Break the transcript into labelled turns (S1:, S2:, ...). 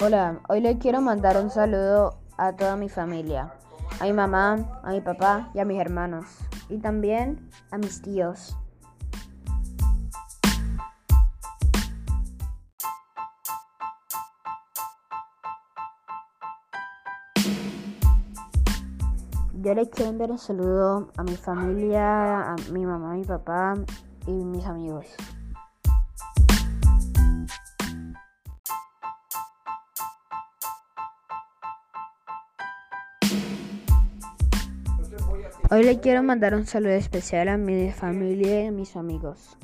S1: Hola, hoy le quiero mandar un saludo a toda mi familia, a mi mamá, a mi papá y a mis hermanos, y también a mis tíos. Yo le quiero enviar un saludo a mi familia, a mi mamá, a mi papá y mis amigos. Hoy le quiero mandar un saludo especial a mi familia y a mis amigos.